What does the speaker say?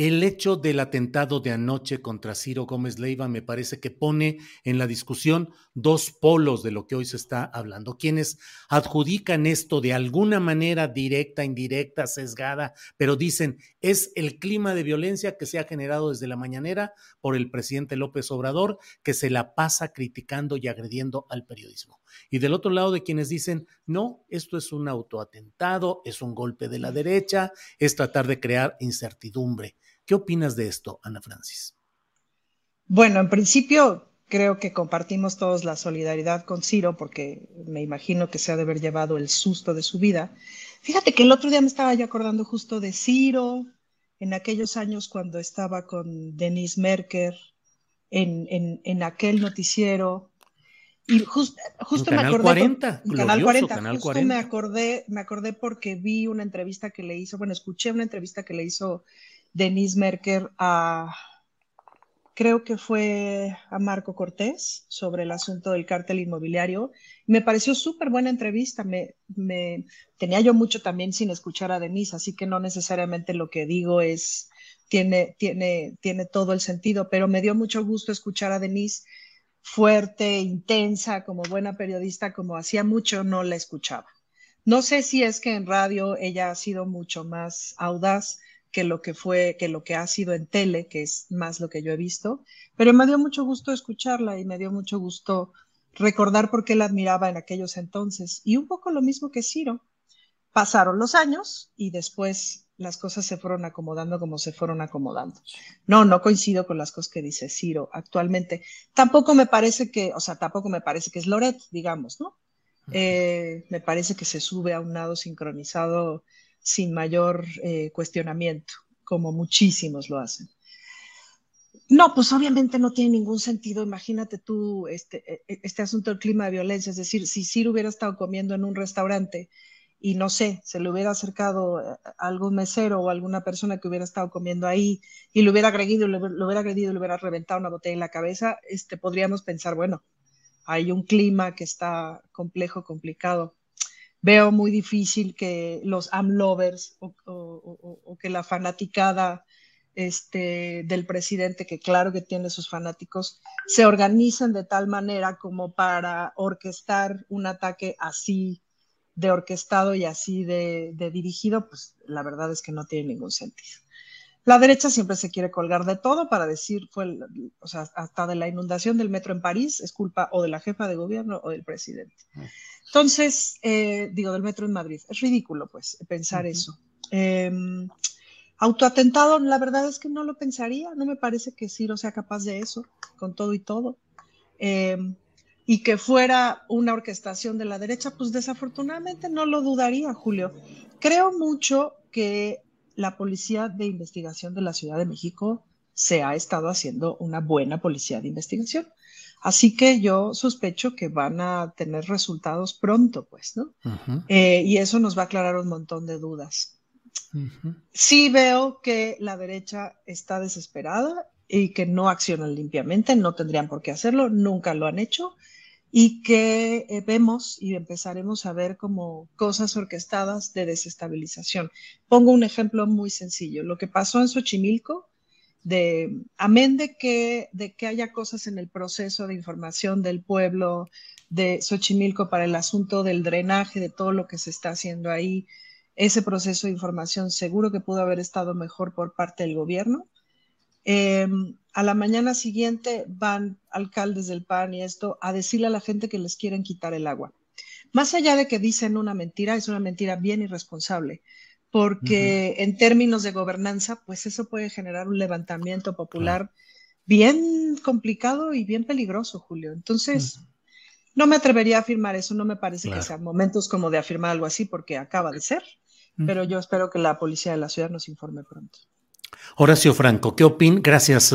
El hecho del atentado de anoche contra Ciro Gómez Leiva me parece que pone en la discusión dos polos de lo que hoy se está hablando. Quienes adjudican esto de alguna manera directa, indirecta, sesgada, pero dicen es el clima de violencia que se ha generado desde la mañanera por el presidente López Obrador, que se la pasa criticando y agrediendo al periodismo. Y del otro lado de quienes dicen, no, esto es un autoatentado, es un golpe de la derecha, es tratar de crear incertidumbre. ¿Qué opinas de esto, Ana Francis? Bueno, en principio creo que compartimos todos la solidaridad con Ciro porque me imagino que se ha de haber llevado el susto de su vida. Fíjate que el otro día me estaba yo acordando justo de Ciro en aquellos años cuando estaba con Denise Merker en, en, en aquel noticiero y just, justo me acordé 40, por- en Canal glorioso 40, Canal justo 40. me acordé, me acordé porque vi una entrevista que le hizo, bueno, escuché una entrevista que le hizo Denise Merker a, creo que fue a Marco Cortés sobre el asunto del cártel inmobiliario. Me pareció súper buena entrevista. Me, me, tenía yo mucho también sin escuchar a Denise, así que no necesariamente lo que digo es, tiene, tiene, tiene todo el sentido, pero me dio mucho gusto escuchar a Denise fuerte, intensa, como buena periodista, como hacía mucho no la escuchaba. No sé si es que en radio ella ha sido mucho más audaz que lo que fue, que lo que ha sido en tele, que es más lo que yo he visto, pero me dio mucho gusto escucharla y me dio mucho gusto recordar por qué la admiraba en aquellos entonces. Y un poco lo mismo que Ciro. Pasaron los años y después las cosas se fueron acomodando como se fueron acomodando. No, no coincido con las cosas que dice Ciro actualmente. Tampoco me parece que, o sea, tampoco me parece que es Loret, digamos, ¿no? Eh, me parece que se sube a un nado sincronizado sin mayor eh, cuestionamiento, como muchísimos lo hacen. No, pues obviamente no tiene ningún sentido. Imagínate tú este, este asunto del clima de violencia. Es decir, si Ciro hubiera estado comiendo en un restaurante y no sé, se le hubiera acercado a algún mesero o alguna persona que hubiera estado comiendo ahí y lo hubiera agredido, lo hubiera agredido, le hubiera reventado una botella en la cabeza, este, podríamos pensar, bueno, hay un clima que está complejo, complicado. Veo muy difícil que los o, o, o que la fanaticada este, del presidente, que claro que tiene sus fanáticos, se organicen de tal manera como para orquestar un ataque así de orquestado y así de, de, dirigido, pues la verdad es que no tiene ningún sentido. La derecha siempre se quiere colgar de todo para decir, fue, el, o sea, hasta de la inundación del metro en París es culpa o de la jefa de gobierno o del presidente. Entonces, eh, digo, del metro en Madrid. Es ridículo, pues, pensar uh -huh. eso. Eh, autoatentado, la verdad es que no lo pensaría. No me parece que Ciro sea capaz de eso, con todo y todo. Eh, y que fuera una orquestación de la derecha, pues desafortunadamente no lo dudaría, Julio. Creo mucho que la Policía de Investigación de la Ciudad de México se ha estado haciendo una buena policía de investigación. Así que yo sospecho que van a tener resultados pronto, pues, ¿no? Uh -huh. eh, y eso nos va a aclarar un montón de dudas. Uh -huh. Sí veo que la derecha está desesperada y que no accionan limpiamente, no tendrían por qué hacerlo, nunca lo han hecho, y que eh, vemos y empezaremos a ver como cosas orquestadas de desestabilización. Pongo un ejemplo muy sencillo. Lo que pasó en Xochimilco de amén de que, de que haya cosas en el proceso de información del pueblo de Xochimilco para el asunto del drenaje, de todo lo que se está haciendo ahí, ese proceso de información seguro que pudo haber estado mejor por parte del gobierno. Em, a la mañana siguiente van alcaldes del PAN y esto a decirle a la gente que les quieren quitar el agua. Más allá de que dicen una mentira, es una mentira bien irresponsable, porque en términos de gobernanza, pues eso puede generar un levantamiento popular bien complicado y bien peligroso, Julio. Entonces, no me atrevería a afirmar eso, no me parece que sean momentos como de afirmar algo así, porque acaba de ser, pero yo espero que la policía de la ciudad nos informe pronto. Horacio Franco, ¿qué opin? Gracias.